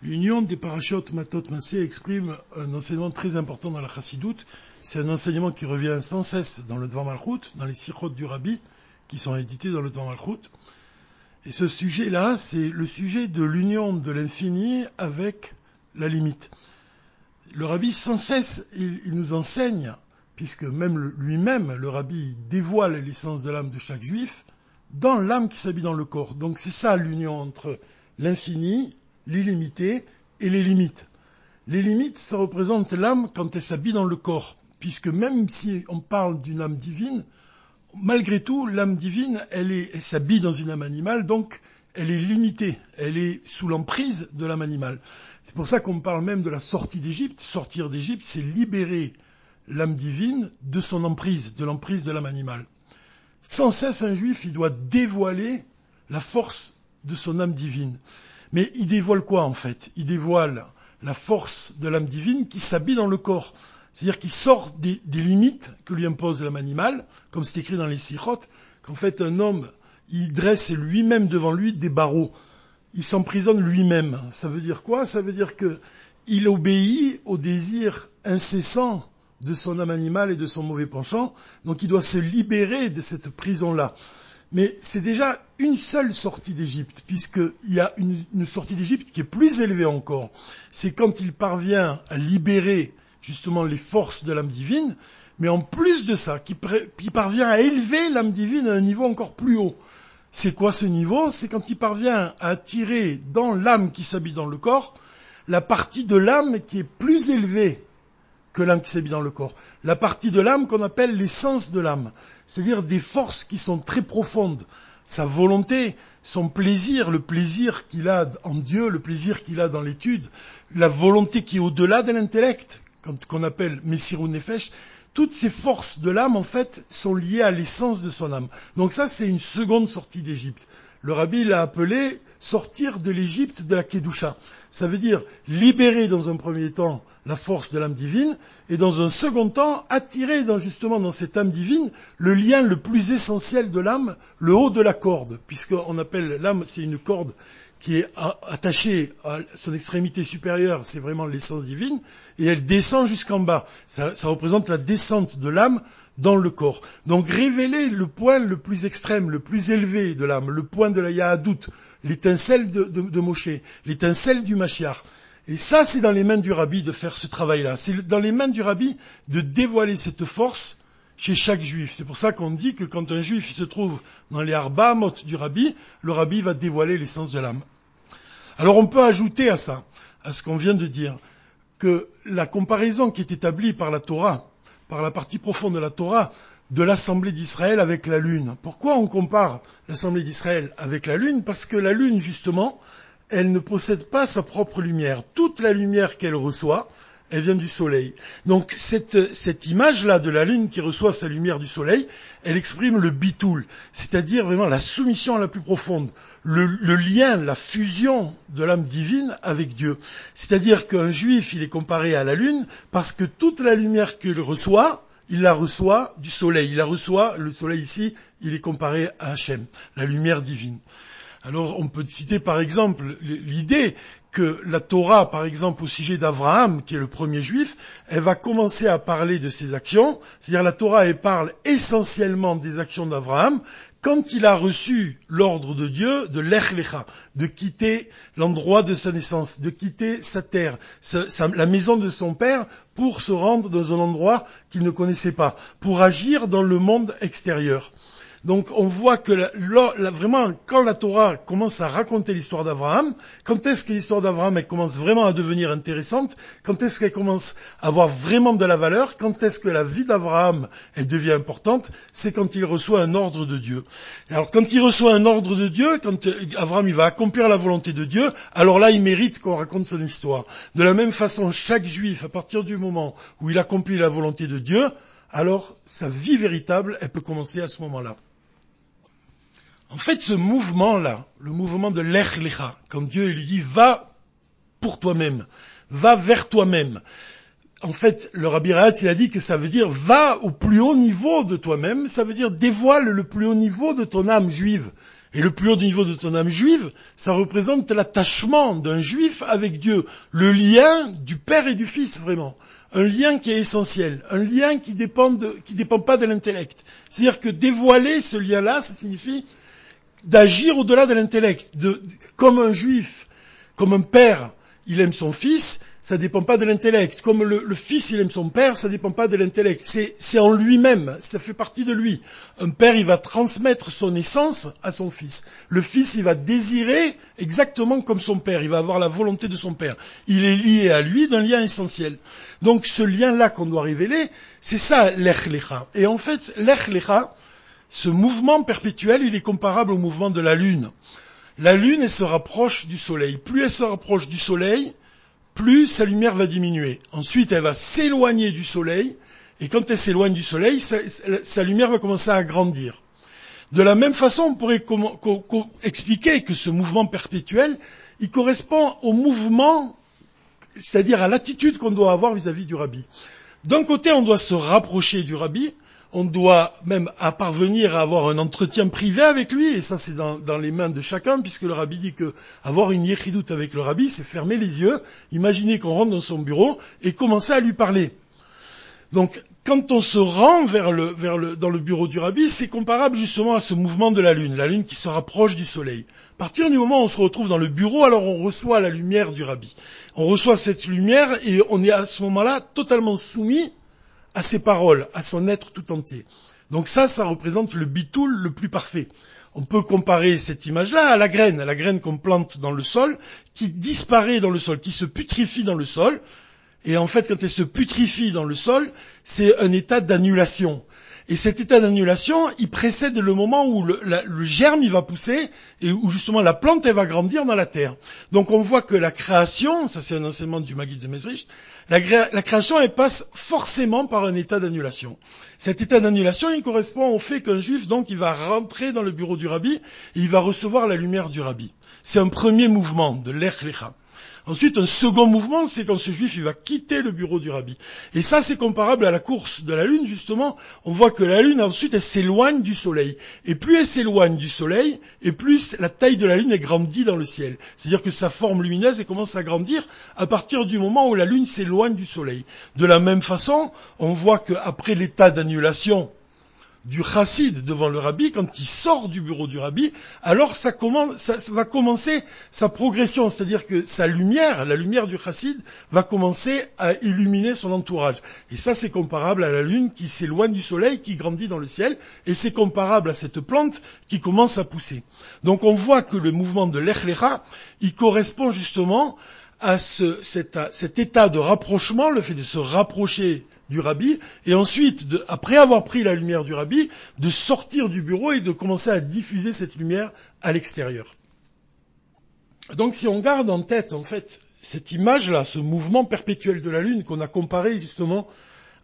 L'union des parachutes Matot Massé exprime un enseignement très important dans la chassidoute. C'est un enseignement qui revient sans cesse dans le Dvar Malchut, dans les sirotes du Rabbi, qui sont édités dans le Dvar Malchut. Et ce sujet-là, c'est le sujet de l'union de l'infini avec la limite. Le Rabbi, sans cesse, il, nous enseigne, puisque même lui-même, le Rabbi, dévoile l'essence de l'âme de chaque juif, dans l'âme qui s'habille dans le corps. Donc c'est ça l'union entre l'infini l'illimité et les limites. Les limites, ça représente l'âme quand elle s'habille dans le corps, puisque même si on parle d'une âme divine, malgré tout, l'âme divine, elle, s'habille dans une âme animale, donc elle est limitée, elle est sous l'emprise de l'âme animale. C'est pour ça qu'on parle même de la sortie d'Égypte. Sortir d'Égypte, c'est libérer l'âme divine de son emprise, de l'emprise de l'âme animale. Sans cesse, un juif, il doit dévoiler la force de son âme divine. Mais il dévoile quoi en fait? Il dévoile la force de l'âme divine qui s'habille dans le corps. C'est-à-dire qu'il sort des, limites que lui impose l'âme animale, comme c'est écrit dans les sirotes, qu'en fait un homme, il dresse lui-même devant lui des barreaux. Il s'emprisonne lui-même. Ça veut dire quoi? Ça veut dire que il obéit au désir incessant de son âme animale et de son mauvais penchant, donc il doit se libérer de cette prison-là. Mais c'est déjà une seule sortie d'Égypte, puisqu'il y a une, sortie d'Égypte qui est plus élevée encore. C'est quand il parvient à libérer justement les forces de l'âme divine, mais en plus de ça, qui, parvient à élever l'âme divine à un niveau encore plus haut. C'est quoi ce niveau? C'est quand il parvient à attirer dans l'âme qui s'habille dans le corps la partie de l'âme qui est plus élevée que l'âme qui s'habille dans le corps. La partie de l'âme qu'on appelle l'essence de l'âme. C'est-à-dire des forces qui sont très profondes. Sa volonté, son plaisir, le plaisir qu'il a en Dieu, le plaisir qu'il a dans l'étude, la volonté qui est au-delà de l'intellect, qu'on appelle Messirou Nefesh, toutes ces forces de l'âme, en fait, sont liées à l'essence de son âme. Donc ça, c'est une seconde sortie d'Égypte. Le rabbi l'a appelé sortir de l'Égypte de la Kedusha. Ça veut dire libérer dans un premier temps la force de l'âme divine et dans un second temps attirer dans, justement dans cette âme divine le lien le plus essentiel de l'âme, le haut de la corde, puisqu'on appelle l'âme, c'est une corde qui est attachée à son extrémité supérieure, c'est vraiment l'essence divine, et elle descend jusqu'en bas. Ça, représente la descente de l'âme dans le corps. Donc révéler le point le plus extrême, le plus élevé de l'âme, le point de la Yahadout, l'étincelle de, de, Moshe, l'étincelle du Mashiach. Et ça, c'est dans les mains du rabbi de faire ce travail-là. C'est dans les mains du rabbi de dévoiler cette force chez chaque juif. C'est pour ça qu'on dit que quand un juif se trouve dans les arbamot du rabbi, le rabbi va dévoiler l'essence de l'âme. Alors on peut ajouter à ça, à ce qu'on vient de dire, que la comparaison qui est établie par la Torah, par la partie profonde de la Torah, de l'Assemblée d'Israël avec la Lune. Pourquoi on compare l'Assemblée d'Israël avec la Lune? Parce que la Lune, justement, elle ne possède pas sa propre lumière. Toute la lumière qu'elle reçoit, elle vient du soleil. Donc cette, cette image-là de la lune qui reçoit sa lumière du soleil, elle exprime le bitoul, c'est-à-dire vraiment la soumission la plus profonde, le, le lien, la fusion de l'âme divine avec Dieu. C'est-à-dire qu'un juif, il est comparé à la lune parce que toute la lumière qu'il reçoit, il la reçoit du soleil. Il la reçoit, le soleil ici, il est comparé à Hachem, la lumière divine. Alors on peut citer par exemple l'idée que la Torah, par exemple, au sujet d'Abraham, qui est le premier juif, elle va commencer à parler de ses actions, c'est-à-dire la Torah, elle parle essentiellement des actions d'Abraham, quand il a reçu l'ordre de Dieu de l'Echlecha, de quitter l'endroit de sa naissance, de quitter sa terre, la maison de son père, pour se rendre dans un endroit qu'il ne connaissait pas, pour agir dans le monde extérieur. Donc on voit que vraiment, quand la Torah commence à raconter l'histoire d'Abraham, quand est-ce que l'histoire d'Abraham commence vraiment à devenir intéressante, quand est-ce qu'elle commence à avoir vraiment de la valeur, quand est-ce que la vie d'Abraham elle devient importante, c'est quand il reçoit un ordre de Dieu. alors quand il reçoit un ordre de Dieu, quand Abraham il va accomplir la volonté de Dieu, alors là il mérite qu'on raconte son histoire. De la même façon, chaque juif, à partir du moment où il accomplit la volonté de Dieu, alors sa vie véritable, elle peut commencer à ce moment-là. En fait, ce mouvement-là, le mouvement de l'Echlecha, quand Dieu lui dit va pour toi-même, va vers toi-même. En fait, le Rabbi Rahatz, il a dit que ça veut dire va au plus haut niveau de toi-même, ça veut dire dévoile le plus haut niveau de ton âme juive. Et le plus haut niveau de ton âme juive, ça représente l'attachement d'un juif avec Dieu, le lien du Père et du Fils vraiment. Un lien qui est essentiel, un lien qui dépend qui dépend pas de l'intellect. C'est-à-dire que dévoiler ce lien-là, ça signifie d'agir au-delà de l'intellect, comme un juif, comme un père, il aime son fils, ça ne dépend pas de l'intellect. Comme le, fils, il aime son père, ça ne dépend pas de l'intellect. C'est en lui-même, ça fait partie de lui. Un père, il va transmettre son essence à son fils. Le fils, il va désirer exactement comme son père, il va avoir la volonté de son père. Il est lié à lui d'un lien essentiel. Donc ce lien-là qu'on doit révéler, c'est ça l'echlecha. Et en fait, l'echlecha, ce mouvement perpétuel, il est comparable au mouvement de la lune. La lune, elle se rapproche du soleil. Plus elle se rapproche du soleil, plus sa lumière va diminuer. Ensuite, elle va s'éloigner du soleil, et quand elle s'éloigne du soleil, sa, lumière va commencer à grandir. De la même façon, on pourrait expliquer que ce mouvement perpétuel, il correspond au mouvement, c'est-à-dire à l'attitude qu'on doit avoir vis-à-vis -vis du rabbi. D'un côté, on doit se rapprocher du rabbi, on doit même à parvenir à avoir un entretien privé avec lui, et ça c'est dans, les mains de chacun, puisque le rabbi dit que avoir une yéchidoute avec le rabbi, c'est fermer les yeux, imaginer qu'on rentre dans son bureau et commencer à lui parler. Donc, quand on se rend dans le bureau du rabbi, c'est comparable justement à ce mouvement de la lune, la lune qui se rapproche du soleil. À partir du moment où on se retrouve dans le bureau, alors on reçoit la lumière du rabbi. On reçoit cette lumière et on est à ce moment-là totalement soumis à ses paroles, à son être tout entier. Donc ça, ça représente le bitoul le plus parfait. On peut comparer cette image-là à la graine, à la graine qu'on plante dans le sol, qui disparaît dans le sol, qui se putrifie dans le sol. Et en fait, quand elle se putrifie dans le sol, c'est un état d'annulation. Et cet état d'annulation, il précède le moment où le, germe il va pousser et où justement la plante elle va grandir dans la terre. Donc on voit que la création, ça c'est un enseignement du Maguide de Mesrich, la, création elle passe forcément par un état d'annulation. Cet état d'annulation, il correspond au fait qu'un juif donc il va rentrer dans le bureau du rabbi et il va recevoir la lumière du rabbi. C'est un premier mouvement de l'echlecha. Ensuite, un second mouvement, c'est quand ce juif il va quitter le bureau du rabbi. Et ça, c'est comparable à la course de la lune, justement. On voit que la lune, ensuite, elle s'éloigne du soleil. Et plus elle s'éloigne du soleil, et plus la taille de la lune est grandie dans le ciel. C'est-à-dire que sa forme lumineuse commence à grandir à partir du moment où la lune s'éloigne du soleil. De la même façon, on voit qu'après l'état d'annulation du chassid devant le rabbi, quand il sort du bureau du rabbi, alors ça, va commencer sa progression, c'est-à-dire que sa lumière, la lumière du chassid, va commencer à illuminer son entourage. Et ça, c'est comparable à la lune qui s'éloigne du soleil, qui grandit dans le ciel, et c'est comparable à cette plante qui commence à pousser. Donc on voit que le mouvement de l'echlecha, il correspond justement à cet état de rapprochement, le fait de se rapprocher du rabbi, et ensuite, après avoir pris la lumière du rabbi, de sortir du bureau et de commencer à diffuser cette lumière à l'extérieur. Donc si on garde en tête, en fait, cette image-là, ce mouvement perpétuel de la lune qu'on a comparé justement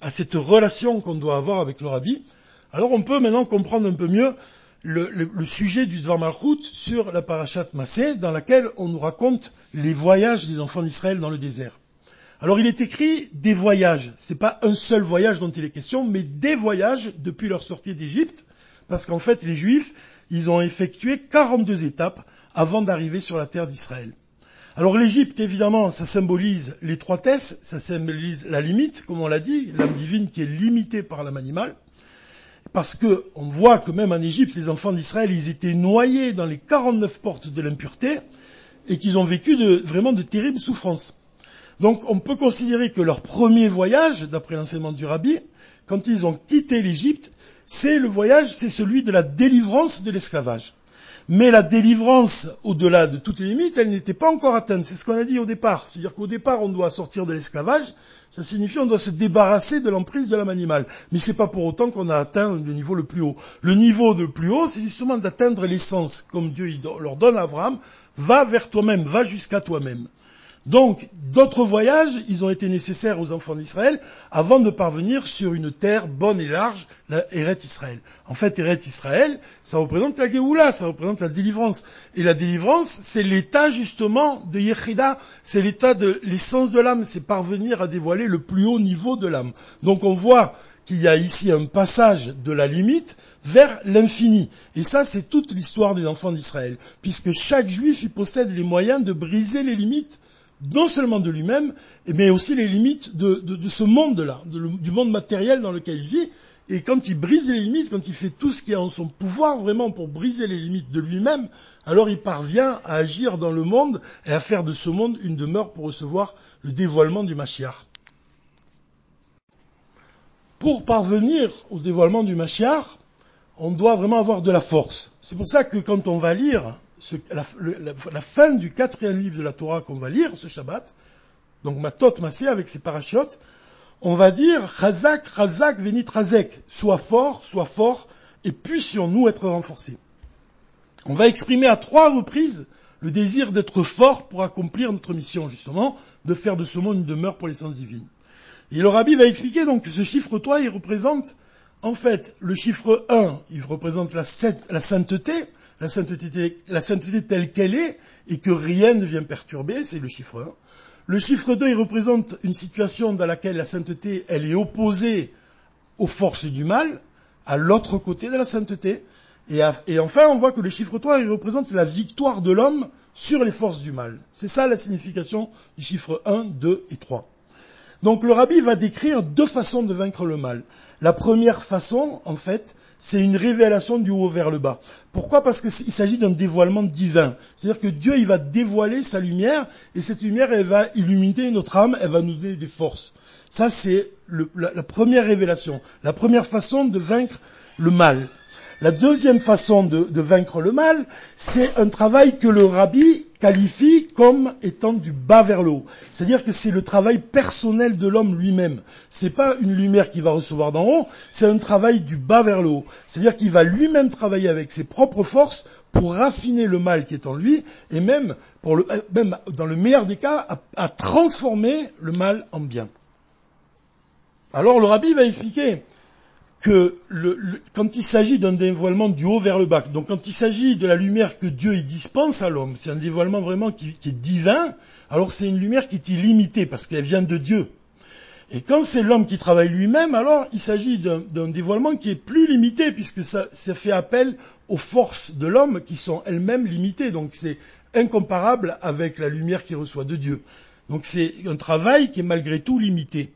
à cette relation qu'on doit avoir avec le rabbi, alors on peut maintenant comprendre un peu mieux le, sujet du Dvar Malchut sur la parashat Massé, dans laquelle on nous raconte les voyages des enfants d'Israël dans le désert. Alors il est écrit des voyages. C'est pas un seul voyage dont il est question, mais des voyages depuis leur sortie d'Égypte, parce qu'en fait les Juifs, ils ont effectué 42 étapes avant d'arriver sur la terre d'Israël. Alors l'Égypte, évidemment, ça symbolise l'étroitesse, ça symbolise la limite, comme on l'a dit, l'âme divine qui est limitée par l'âme animale, parce que on voit que même en Égypte, les enfants d'Israël, ils étaient noyés dans les 49 portes de l'impureté et qu'ils ont vécu vraiment de terribles souffrances. Donc on peut considérer que leur premier voyage, d'après l'enseignement du rabbi, quand ils ont quitté l'Égypte, c'est le voyage, c'est celui de la délivrance de l'esclavage. Mais la délivrance, au-delà de toutes les limites, elle n'était pas encore atteinte. C'est ce qu'on a dit au départ. C'est-à-dire qu'au départ, on doit sortir de l'esclavage. Ça signifie qu'on doit se débarrasser de l'emprise de l'âme animale. Mais c'est pas pour autant qu'on a atteint le niveau le plus haut. Le niveau le plus haut, c'est justement d'atteindre l'essence, comme Dieu leur donne à Abraham. Va vers toi-même, va jusqu'à toi-même. Donc, d'autres voyages, ils ont été nécessaires aux enfants d'Israël avant de parvenir sur une terre bonne et large, la Eret Israël. En fait, Eret Israël, ça représente la Géoula, ça représente la délivrance. Et la délivrance, c'est l'état justement de Yechida, c'est l'état de l'essence de l'âme, c'est parvenir à dévoiler le plus haut niveau de l'âme. Donc on voit qu'il y a ici un passage de la limite vers l'infini. Et ça, c'est toute l'histoire des enfants d'Israël, puisque chaque juif y possède les moyens de briser les limites, non seulement de lui-même, mais aussi les limites de, ce monde-là, du monde matériel dans lequel il vit, et quand il brise les limites, quand il fait tout ce qui est en son pouvoir vraiment pour briser les limites de lui-même, alors il parvient à agir dans le monde et à faire de ce monde une demeure pour recevoir le dévoilement du Mashiach. Pour parvenir au dévoilement du Mashiach, on doit vraiment avoir de la force. C'est pour ça que quand on va lire la, fin du quatrième livre de la Torah qu'on va lire ce Shabbat, donc Matot Massé avec ses parachutes, on va dire Chazak, Chazak, Venit Razek. Sois fort, sois fort, et puissions-nous être renforcés. On va exprimer à trois reprises le désir d'être fort pour accomplir notre mission, justement, de faire de ce monde une demeure pour l'essence divine. Et le rabbi va expliquer donc que ce chiffre 3, il représente, en fait, le chiffre 1, il représente la sainteté, la sainteté, telle qu'elle est, et que rien ne vient perturber, c'est le chiffre 1. Le chiffre 2, il représente une situation dans laquelle la sainteté, elle est opposée aux forces du mal, à l'autre côté de la sainteté. Et, enfin, on voit que le chiffre 3, il représente la victoire de l'homme sur les forces du mal. C'est ça la signification du chiffre 1, 2 et 3. Donc le rabbi va décrire deux façons de vaincre le mal. La première façon, en fait, c'est une révélation du haut vers le bas. Pourquoi? Parce qu'il s'agit d'un dévoilement divin. C'est-à-dire que Dieu, il va dévoiler sa lumière, et cette lumière, va illuminer notre âme, elle va nous donner des forces. Ça, c'est la première révélation, la première façon de vaincre le mal. La deuxième façon de, vaincre le mal, c'est un travail que le rabbi qualifie comme étant du bas vers le. C'est-à-dire que c'est le travail personnel de l'homme lui-même. C'est pas une lumière qu'il va recevoir d'en haut, c'est un travail du bas vers le. C'est-à-dire qu'il va lui-même travailler avec ses propres forces pour raffiner le mal qui est en lui et même, même dans le meilleur des cas, à transformer le mal en bien. Alors le rabbi va expliquer quand il s'agit d'un dévoilement du haut vers le bas, donc quand il s'agit de la lumière que Dieu dispense à l'homme, c'est un dévoilement vraiment qui, est divin, alors c'est une lumière qui est illimitée parce qu'elle vient de Dieu. Et quand c'est l'homme qui travaille lui-même, alors il s'agit d'un dévoilement qui est plus limité puisque ça fait appel aux forces de l'homme qui sont elles-mêmes limitées. Donc c'est incomparable avec la lumière qu'il reçoit de Dieu. Donc c'est un travail qui est malgré tout limité.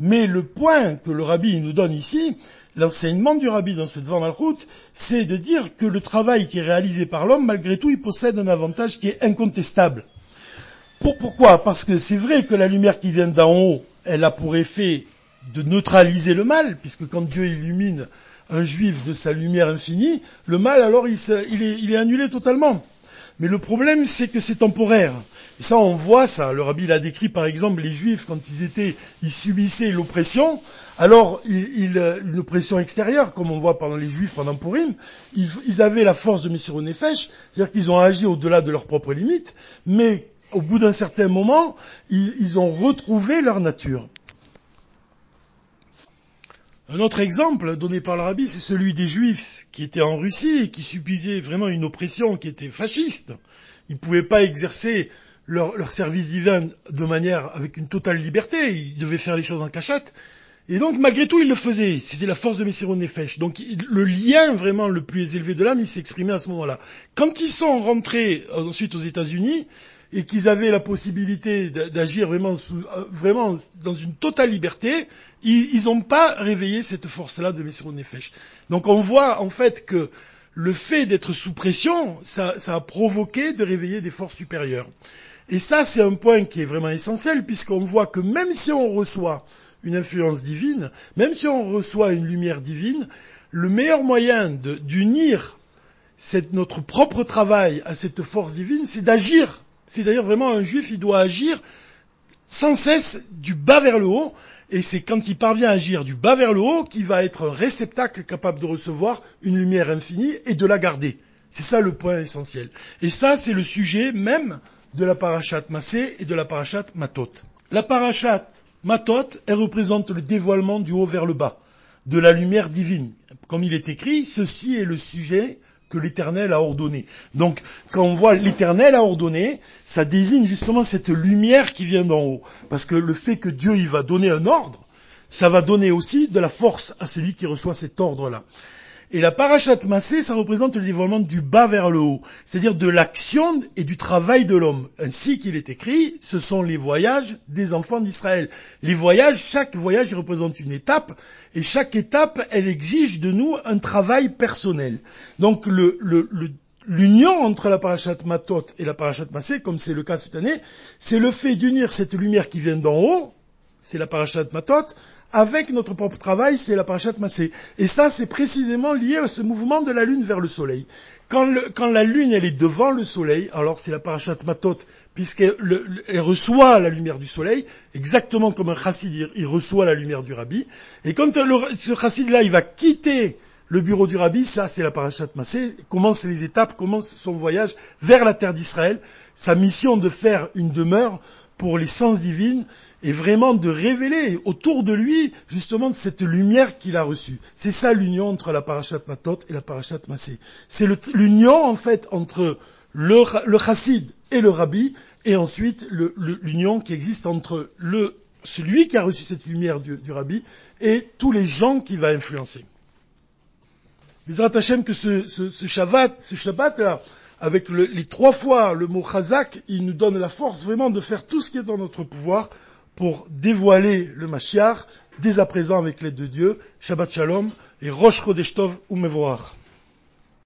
Mais le point que le rabbi nous donne ici, l'enseignement du rabbi dans cette Devant Malchut, c'est de dire que le travail qui est réalisé par l'homme, malgré tout, il possède un avantage qui est incontestable. pourquoi? Parce que c'est vrai que la lumière qui vient d'en haut, elle a pour effet de neutraliser le mal, puisque quand Dieu illumine un juif de sa lumière infinie, le mal alors il est annulé totalement. Mais le problème c'est que c'est temporaire. Ça, on voit ça. Le rabbi l'a décrit, par exemple, les juifs, quand ils étaient, ils subissaient l'oppression. Alors, une oppression extérieure, comme on voit pendant les juifs pendant Purim, ils, avaient la force de Messirou Nefesh, c'est-à-dire qu'ils ont agi au-delà de leurs propres limites, mais au bout d'un certain moment, ils, ils ont retrouvé leur nature. Un autre exemple donné par le rabbi, c'est celui des juifs qui étaient en Russie et qui subisaient vraiment une oppression qui était fasciste. Ils ne pouvaient pas exercer leur, service divin de manière avec une totale liberté. Ils devaient faire les choses en cachette. Et donc, malgré tout, ils le faisaient. C'était la force de Messiro Nefesh. Donc, le lien vraiment le plus élevé de l'âme, il s'exprimait à ce moment-là. Quand ils sont rentrés euh, ensuite aux États-Unis, et qu'ils avaient la possibilité d'agir vraiment, euh, vraiment dans une totale liberté, ils n'ont pas réveillé cette force-là de Messiro Nefesh. Donc, on voit en fait que le fait d'être sous pression, ça, ça a provoqué de réveiller des forces supérieures. Et ça, c'est un point qui est vraiment essentiel, puisqu'on voit que même si on reçoit une influence divine, même si on reçoit une lumière divine, le meilleur moyen d'unir notre propre travail à cette force divine, c'est d'agir. C'est d'ailleurs vraiment un juif, il doit agir sans cesse du bas vers le haut, et c'est quand il parvient à agir du bas vers le haut qu'il va être un réceptacle capable de recevoir une lumière infinie et de la garder. C'est ça le point essentiel. Et ça, c'est le sujet même de la parachat Massé et de la parachat Matot. La parachat Matot, elle représente le dévoilement du haut vers le bas, de la lumière divine. Comme il est écrit, ceci est le sujet que l'Éternel a ordonné. Donc, quand on voit l'Éternel a ordonné, ça désigne justement cette lumière qui vient d'en haut. Parce que le fait que Dieu il va donner un ordre, ça va donner aussi de la force à celui qui reçoit cet ordre-là. Et la parachat massé, ça représente le dévoilement du bas vers le haut, c'est-à-dire de l'action et du travail de l'homme. Ainsi qu'il est écrit, ce sont les voyages des enfants d'Israël. Les voyages, chaque voyage représente une étape, et chaque étape, elle exige de nous un travail personnel. Donc l'union entre la parachat matot et la parachat massé, comme c'est le cas cette année, c'est le fait d'unir cette lumière qui vient d'en haut, c'est la parachat matot, avec notre propre travail, c'est la parachat massé. Et ça, c'est précisément lié à ce mouvement de la lune vers le soleil. Quand, la lune, elle est devant le soleil, alors c'est la parachat matot, puisqu'elle reçoit la lumière du soleil, exactement comme un chassid, il, reçoit la lumière du rabbi. Et quand ce chassid-là, il va quitter le bureau du rabbi, ça c'est la parachat massé, commence les étapes, commence son voyage vers la terre d'Israël, sa mission de faire une demeure pour les sens divines, et vraiment de révéler autour de lui justement cette lumière qu'il a reçue. C'est ça l'union entre la parashat Matot et la parashat Massé. C'est l'union en fait entre le, chassid et le rabbi, et ensuite l'union qui existe entre celui qui a reçu cette lumière du, rabbi et tous les gens qu'il va influencer. Bizarre Hachem que ce, ce, ce Shabbat, ce Shabbat là, avec les trois fois le mot chazak, il nous donne la force vraiment de faire tout ce qui est dans notre pouvoir pour dévoiler le Mashiach dès à présent avec l'aide de Dieu. Shabbat Shalom et Rosh Chodeshtov ou Mevoach.